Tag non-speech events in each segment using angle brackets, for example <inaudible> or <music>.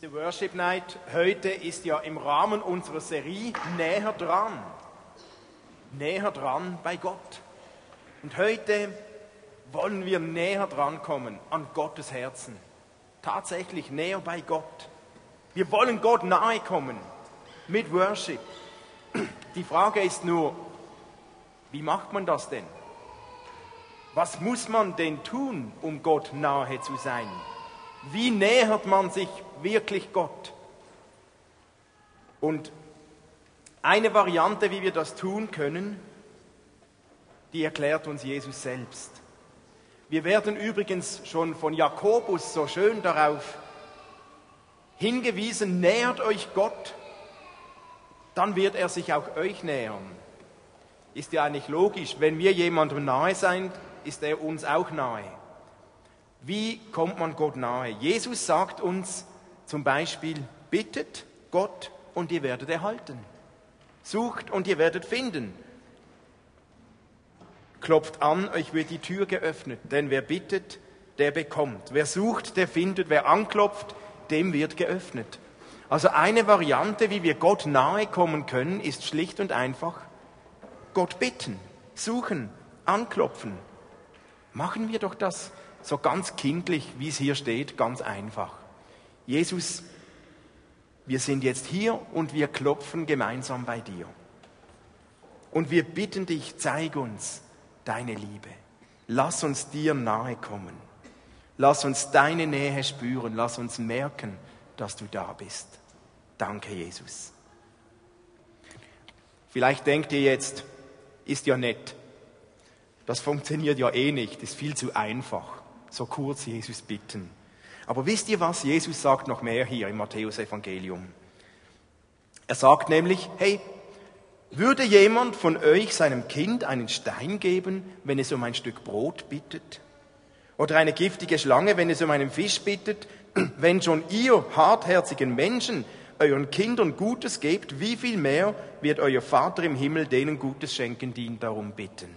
Diese Worship Night heute ist ja im Rahmen unserer Serie Näher dran. Näher dran bei Gott. Und heute wollen wir näher dran kommen an Gottes Herzen. Tatsächlich näher bei Gott. Wir wollen Gott nahe kommen mit Worship. Die Frage ist nur, wie macht man das denn? Was muss man denn tun, um Gott nahe zu sein? Wie nähert man sich wirklich Gott? Und eine Variante, wie wir das tun können, die erklärt uns Jesus selbst. Wir werden übrigens schon von Jakobus so schön darauf hingewiesen, nähert euch Gott, dann wird er sich auch euch nähern. Ist ja eigentlich logisch, wenn wir jemandem nahe sind, ist er uns auch nahe. Wie kommt man Gott nahe? Jesus sagt uns zum Beispiel, bittet Gott und ihr werdet erhalten. Sucht und ihr werdet finden. Klopft an, euch wird die Tür geöffnet, denn wer bittet, der bekommt. Wer sucht, der findet. Wer anklopft, dem wird geöffnet. Also eine Variante, wie wir Gott nahe kommen können, ist schlicht und einfach Gott bitten, suchen, anklopfen. Machen wir doch das so ganz kindlich, wie es hier steht, ganz einfach. Jesus, wir sind jetzt hier und wir klopfen gemeinsam bei dir. Und wir bitten dich, zeig uns deine Liebe. Lass uns dir nahe kommen. Lass uns deine Nähe spüren. Lass uns merken, dass du da bist. Danke, Jesus. Vielleicht denkt ihr jetzt, ist ja nett. Das funktioniert ja eh nicht, ist viel zu einfach so kurz Jesus bitten. Aber wisst ihr was? Jesus sagt noch mehr hier im Matthäus-Evangelium. Er sagt nämlich, hey, würde jemand von euch seinem Kind einen Stein geben, wenn es um ein Stück Brot bittet? Oder eine giftige Schlange, wenn es um einen Fisch bittet? <clears throat> Wenn schon ihr hartherzigen Menschen euren Kindern Gutes gebt, wie viel mehr wird euer Vater im Himmel denen Gutes schenken, die ihn darum bitten?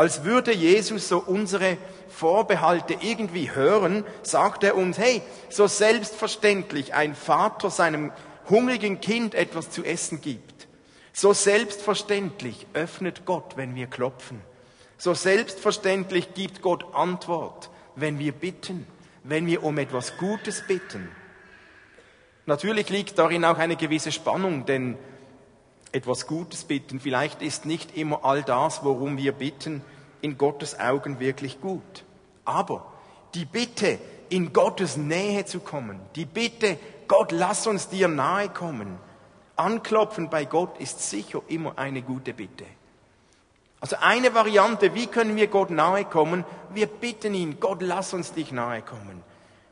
Als würde Jesus so unsere Vorbehalte irgendwie hören, sagt er uns, hey, so selbstverständlich ein Vater seinem hungrigen Kind etwas zu essen gibt. So selbstverständlich öffnet Gott, wenn wir klopfen. So selbstverständlich gibt Gott Antwort, wenn wir bitten, wenn wir um etwas Gutes bitten. Natürlich liegt darin auch eine gewisse Spannung, denn etwas Gutes bitten. Vielleicht ist nicht immer all das, worum wir bitten, in Gottes Augen wirklich gut. Aber die Bitte, in Gottes Nähe zu kommen, die Bitte, Gott, lass uns dir nahe kommen, anklopfen bei Gott ist sicher immer eine gute Bitte. Also eine Variante, wie können wir Gott nahe kommen? Wir bitten ihn, Gott, lass uns dich nahe kommen.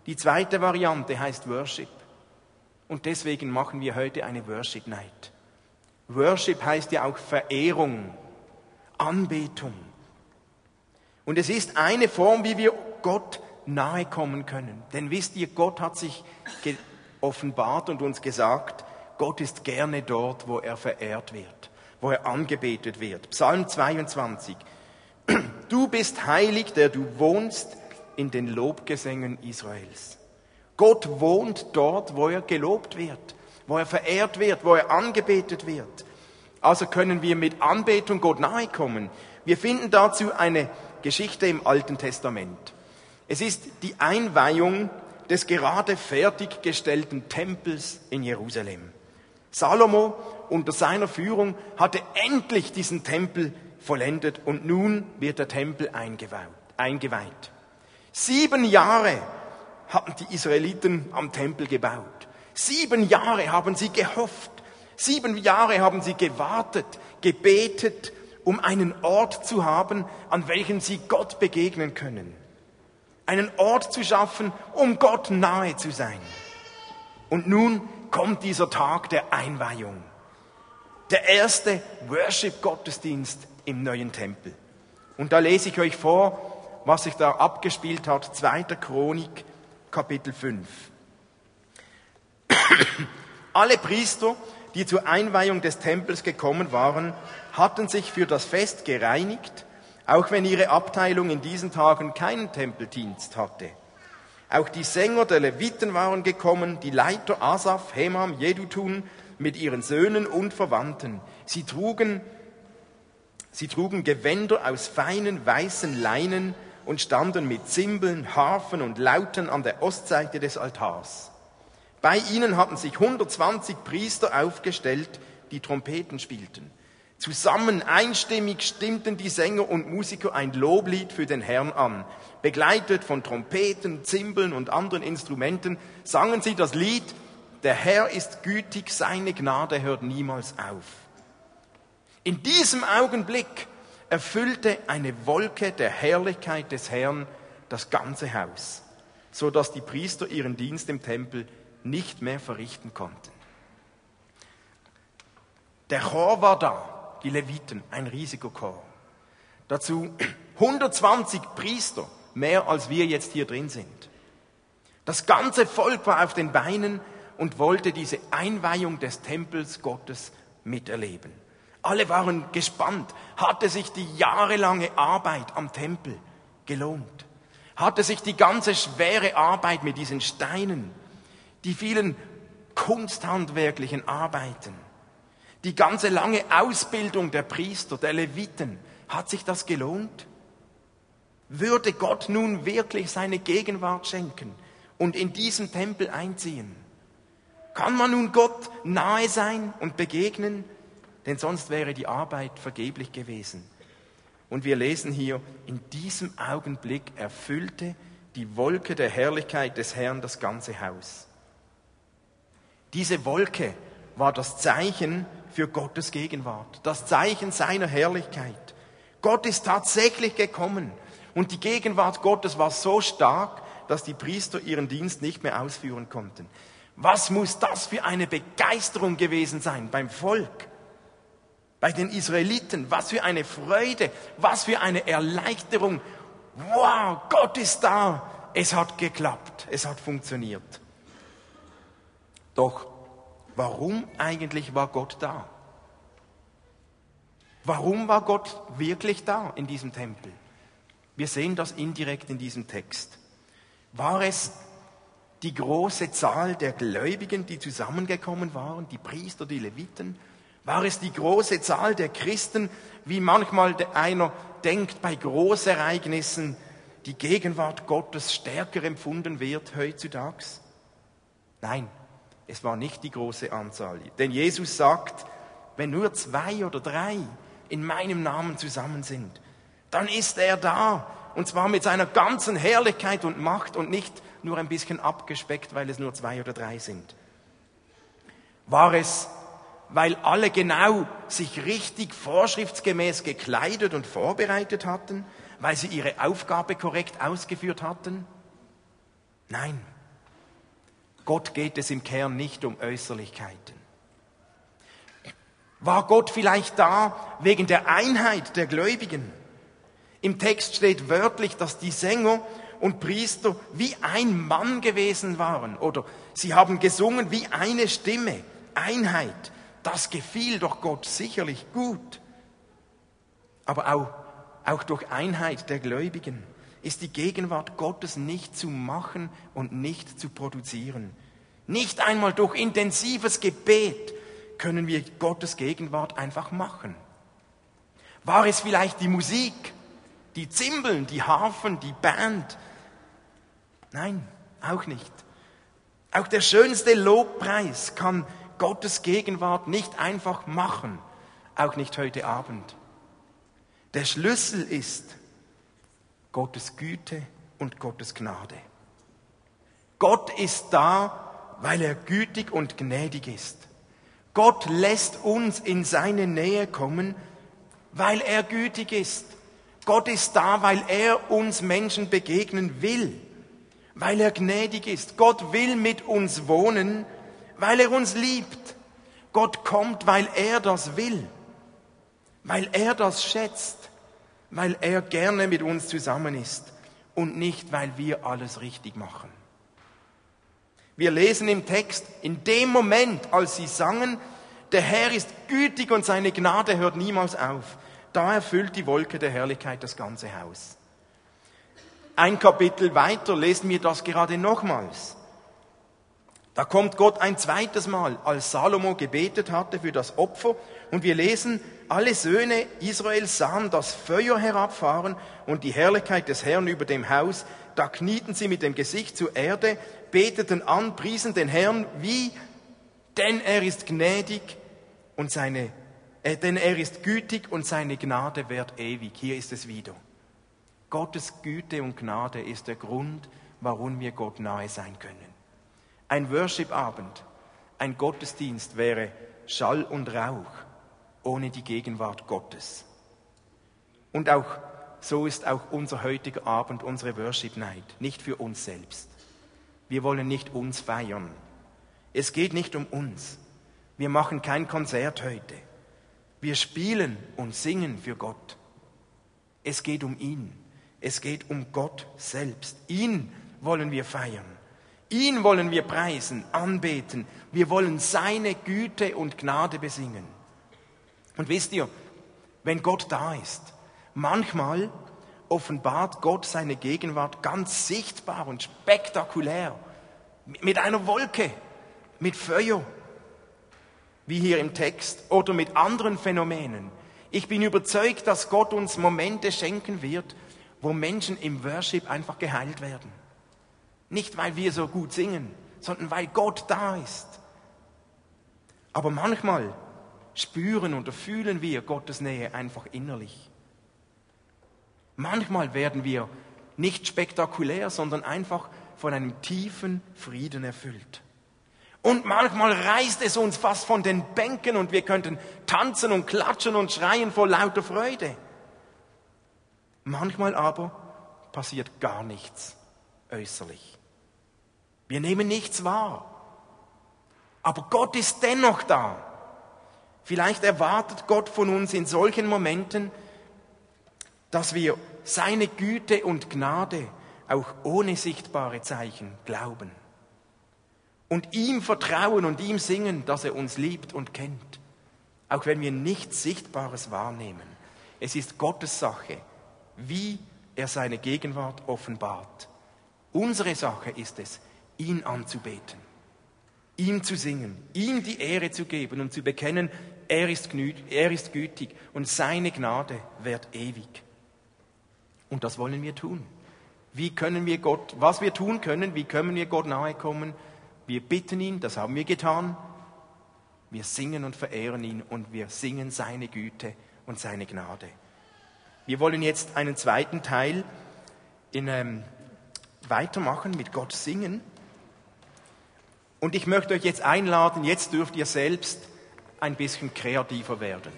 Die zweite Variante heißt Worship. Und deswegen machen wir heute eine Worship Night. Worship heißt ja auch Verehrung, Anbetung. Und es ist eine Form, wie wir Gott nahe kommen können. Denn wisst ihr, Gott hat sich offenbart und uns gesagt, Gott ist gerne dort, wo er verehrt wird, wo er angebetet wird. Psalm 22. <clears throat> Du bist heilig, der du wohnst in den Lobgesängen Israels. Gott wohnt dort, wo er gelobt wird wo er verehrt wird, wo er angebetet wird. Also können wir mit Anbetung Gott nahe kommen. Wir finden dazu eine Geschichte im Alten Testament. Es ist die Einweihung des gerade fertiggestellten Tempels in Jerusalem. Salomo unter seiner Führung hatte endlich diesen Tempel vollendet und nun wird der Tempel eingeweiht. Sieben Jahre hatten die Israeliten am Tempel gebaut. Sieben Jahre haben sie gehofft, sieben Jahre haben sie gewartet, gebetet, um einen Ort zu haben, an welchem sie Gott begegnen können. Einen Ort zu schaffen, um Gott nahe zu sein. Und nun kommt dieser Tag der Einweihung. Der erste Worship-Gottesdienst im neuen Tempel. Und da lese ich euch vor, was sich da abgespielt hat. Zweiter Chronik, Kapitel 5. Alle Priester, die zur Einweihung des Tempels gekommen waren, hatten sich für das Fest gereinigt, auch wenn ihre Abteilung in diesen Tagen keinen Tempeldienst hatte. Auch die Sänger der Leviten waren gekommen, die Leiter Asaf, Hemam, Jedutun mit ihren Söhnen und Verwandten. Sie trugen, sie trugen Gewänder aus feinen weißen Leinen und standen mit Zimbeln, Harfen und Lauten an der Ostseite des Altars. Bei ihnen hatten sich 120 Priester aufgestellt, die Trompeten spielten. Zusammen einstimmig stimmten die Sänger und Musiker ein Loblied für den Herrn an. Begleitet von Trompeten, Zimbeln und anderen Instrumenten sangen sie das Lied Der Herr ist gütig, seine Gnade hört niemals auf. In diesem Augenblick erfüllte eine Wolke der Herrlichkeit des Herrn das ganze Haus, so dass die Priester ihren Dienst im Tempel nicht mehr verrichten konnten. Der Chor war da, die Leviten, ein riesiger Chor. Dazu <clears throat> 120 Priester, mehr als wir jetzt hier drin sind. Das ganze Volk war auf den Beinen und wollte diese Einweihung des Tempels Gottes miterleben. Alle waren gespannt. Hatte sich die jahrelange Arbeit am Tempel gelohnt? Hatte sich die ganze schwere Arbeit mit diesen Steinen, die vielen kunsthandwerklichen Arbeiten, die ganze lange Ausbildung der Priester, der Leviten, hat sich das gelohnt? Würde Gott nun wirklich seine Gegenwart schenken und in diesem Tempel einziehen? Kann man nun Gott nahe sein und begegnen? denn sonst wäre die Arbeit vergeblich gewesen. Und wir lesen hier, in diesem Augenblick erfüllte die Wolke der Herrlichkeit des Herrn das ganze Haus. Diese Wolke war das Zeichen für Gottes Gegenwart, das Zeichen seiner Herrlichkeit. Gott ist tatsächlich gekommen und die Gegenwart Gottes war so stark, dass die Priester ihren Dienst nicht mehr ausführen konnten. Was muss das für eine Begeisterung gewesen sein beim Volk? Bei den Israeliten, was für eine Freude, was für eine Erleichterung. Wow, Gott ist da. Es hat geklappt, es hat funktioniert. Doch warum eigentlich war Gott da? Warum war Gott wirklich da in diesem Tempel? Wir sehen das indirekt in diesem Text. War es die große Zahl der Gläubigen, die zusammengekommen waren, die Priester, die Leviten? War es die große Zahl der Christen, wie manchmal einer denkt bei Großereignissen, die Gegenwart Gottes stärker empfunden wird heutzutage? Nein, es war nicht die große Anzahl. Denn Jesus sagt, wenn nur zwei oder drei in meinem Namen zusammen sind, dann ist er da. Und zwar mit seiner ganzen Herrlichkeit und Macht und nicht nur ein bisschen abgespeckt, weil es nur zwei oder drei sind. War es weil alle genau sich richtig vorschriftsgemäß gekleidet und vorbereitet hatten, weil sie ihre Aufgabe korrekt ausgeführt hatten? Nein, Gott geht es im Kern nicht um Äußerlichkeiten. War Gott vielleicht da wegen der Einheit der Gläubigen? Im Text steht wörtlich, dass die Sänger und Priester wie ein Mann gewesen waren oder sie haben gesungen wie eine Stimme, Einheit. Das gefiel doch Gott sicherlich gut. Aber auch, auch durch Einheit der Gläubigen ist die Gegenwart Gottes nicht zu machen und nicht zu produzieren. Nicht einmal durch intensives Gebet können wir Gottes Gegenwart einfach machen. War es vielleicht die Musik, die Zimbeln, die Harfen, die Band? Nein, auch nicht. Auch der schönste Lobpreis kann Gottes Gegenwart nicht einfach machen, auch nicht heute Abend. Der Schlüssel ist Gottes Güte und Gottes Gnade. Gott ist da, weil er gütig und gnädig ist. Gott lässt uns in seine Nähe kommen, weil er gütig ist. Gott ist da, weil er uns Menschen begegnen will, weil er gnädig ist. Gott will mit uns wohnen, weil er uns liebt. Gott kommt, weil er das will, weil er das schätzt, weil er gerne mit uns zusammen ist und nicht, weil wir alles richtig machen. Wir lesen im Text, in dem Moment, als sie sangen, der Herr ist gütig und seine Gnade hört niemals auf, da erfüllt die Wolke der Herrlichkeit das ganze Haus. ein Kapitel weiter lesen wir das gerade nochmals. Da kommt Gott ein zweites Mal, als Salomo gebetet hatte für das Opfer. Und wir lesen, alle Söhne Israels sahen das Feuer herabfahren und die Herrlichkeit des Herrn über dem Haus. Da knieten sie mit dem Gesicht zur Erde, beteten an, priesen den Herrn, wie, denn er ist gnädig und seine, äh, denn er ist gütig und seine Gnade währt ewig. Hier ist es wieder. Gottes Güte und Gnade ist der Grund, warum wir Gott nahe sein können. Ein Worship-Abend, ein Gottesdienst wäre Schall und Rauch ohne die Gegenwart Gottes. Und auch so ist auch unser heutiger Abend, unsere Worship Night, nicht für uns selbst. Wir wollen nicht uns feiern. Es geht nicht um uns. Wir machen kein Konzert heute. Wir spielen und singen für Gott. Es geht um ihn. Es geht um Gott selbst. Ihn wollen wir feiern. Ihn wollen wir preisen, anbeten. Wir wollen seine Güte und Gnade besingen. Und wisst ihr, wenn Gott da ist, manchmal offenbart Gott seine Gegenwart ganz sichtbar und spektakulär. Mit einer Wolke, mit Feuer, wie hier im Text, oder mit anderen Phänomenen. Ich bin überzeugt, dass Gott uns Momente schenken wird, wo Menschen im Worship einfach geheilt werden. Nicht, weil wir so gut singen, sondern weil Gott da ist. Aber manchmal spüren oder fühlen wir Gottes Nähe einfach innerlich. Manchmal werden wir nicht spektakulär, sondern einfach von einem tiefen Frieden erfüllt. Und manchmal reißt es uns fast von den Bänken und wir könnten tanzen und klatschen und schreien vor lauter Freude. Manchmal aber passiert gar nichts äußerlich. Wir nehmen nichts wahr. Aber Gott ist dennoch da. Vielleicht erwartet Gott von uns in solchen Momenten, dass wir seine Güte und Gnade auch ohne sichtbare Zeichen glauben. Und ihm vertrauen und ihm singen, dass er uns liebt und kennt. Auch wenn wir nichts Sichtbares wahrnehmen. Es ist Gottes Sache, wie er seine Gegenwart offenbart. Unsere Sache ist es, ihn anzubeten, ihm zu singen, ihm die Ehre zu geben und zu bekennen, er ist, er ist gütig und seine Gnade währt ewig. Und das wollen wir tun. Wie können wir Gott, was wir tun können, wie können wir Gott nahe kommen? Wir bitten ihn, das haben wir getan. Wir singen und verehren ihn und wir singen seine Güte und seine Gnade. Wir wollen jetzt einen zweiten Teil in, ähm, weitermachen mit Gott singen. Und ich möchte euch jetzt einladen, jetzt dürft ihr selbst ein bisschen kreativer werden.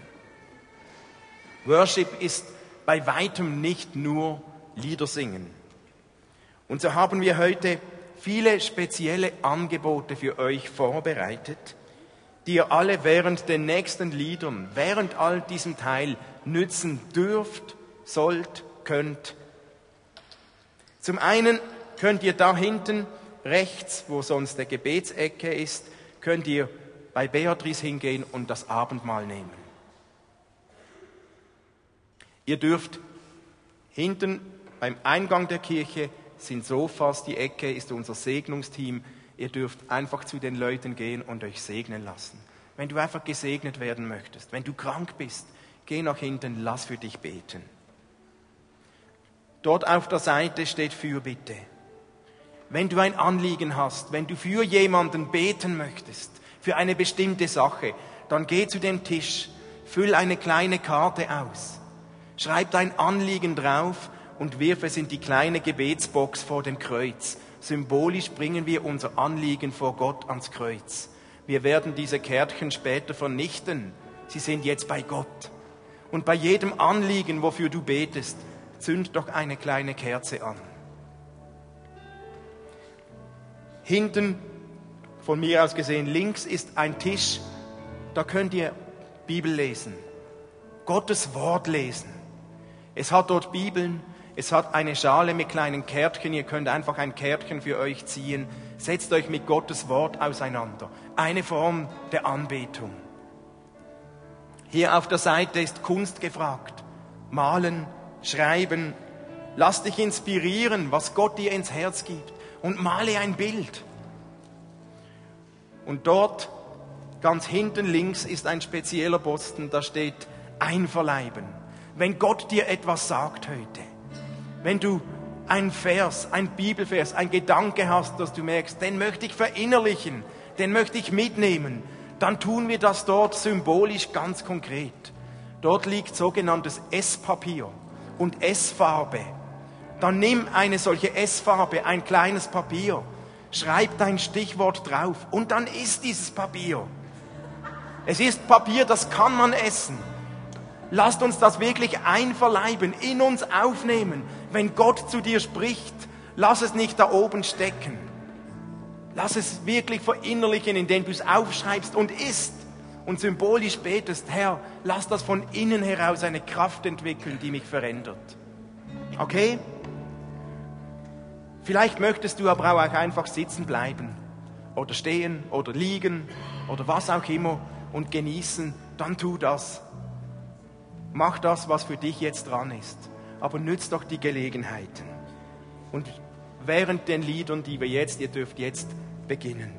Worship ist bei weitem nicht nur Lieder singen. Und so haben wir heute viele spezielle Angebote für euch vorbereitet, die ihr alle während den nächsten Liedern, während all diesem Teil nützen dürft, sollt, könnt. Zum einen könnt ihr da hinten rechts, wo sonst der Gebetsecke ist, könnt ihr bei Beatrice hingehen und das Abendmahl nehmen. Ihr dürft hinten beim Eingang der Kirche sind Sofas, die Ecke ist unser Segnungsteam. Ihr dürft einfach zu den Leuten gehen und euch segnen lassen. Wenn du einfach gesegnet werden möchtest, wenn du krank bist, geh nach hinten, lass für dich beten. Dort auf der Seite steht Fürbitte wenn du ein Anliegen hast, wenn du für jemanden beten möchtest, für eine bestimmte Sache, dann geh zu dem Tisch, füll eine kleine Karte aus, schreib dein Anliegen drauf und wirf es in die kleine Gebetsbox vor dem Kreuz. Symbolisch bringen wir unser Anliegen vor Gott ans Kreuz. Wir werden diese Kärtchen später vernichten. Sie sind jetzt bei Gott. Und bei jedem Anliegen, wofür du betest, zünd doch eine kleine Kerze an. Hinten, von mir aus gesehen, links ist ein Tisch. Da könnt ihr Bibel lesen, Gottes Wort lesen. Es hat dort Bibeln, es hat eine Schale mit kleinen Kärtchen. Ihr könnt einfach ein Kärtchen für euch ziehen. Setzt euch mit Gottes Wort auseinander. Eine Form der Anbetung. Hier auf der Seite ist Kunst gefragt. Malen, schreiben, Lass dich inspirieren, was Gott dir ins Herz gibt und male ein Bild. Und dort, ganz hinten links, ist ein spezieller Posten, da steht einverleiben. Wenn Gott dir etwas sagt heute, wenn du ein Vers, ein Bibelvers, ein Gedanke hast, dass du merkst, den möchte ich verinnerlichen, den möchte ich mitnehmen, dann tun wir das dort symbolisch ganz konkret. Dort liegt sogenanntes Esspapier und Essfarbe. Dann nimm eine solche Essfarbe, ein kleines Papier, schreib dein Stichwort drauf und dann isst dieses Papier. Es ist Papier, das kann man essen. Lasst uns das wirklich einverleiben, in uns aufnehmen. Wenn Gott zu dir spricht, lass es nicht da oben stecken. Lass es wirklich verinnerlichen, indem du es aufschreibst und isst und symbolisch betest, Herr, lass das von innen heraus eine Kraft entwickeln, die mich verändert. Okay? Vielleicht möchtest du aber auch einfach sitzen bleiben oder stehen oder liegen oder was auch immer und genießen, dann tu das. Mach das, was für dich jetzt dran ist, aber nützt doch die Gelegenheiten. Und während den Liedern, die wir jetzt, ihr dürft jetzt beginnen.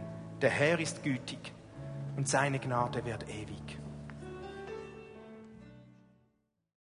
Der Herr ist gütig und seine Gnade wird ewig.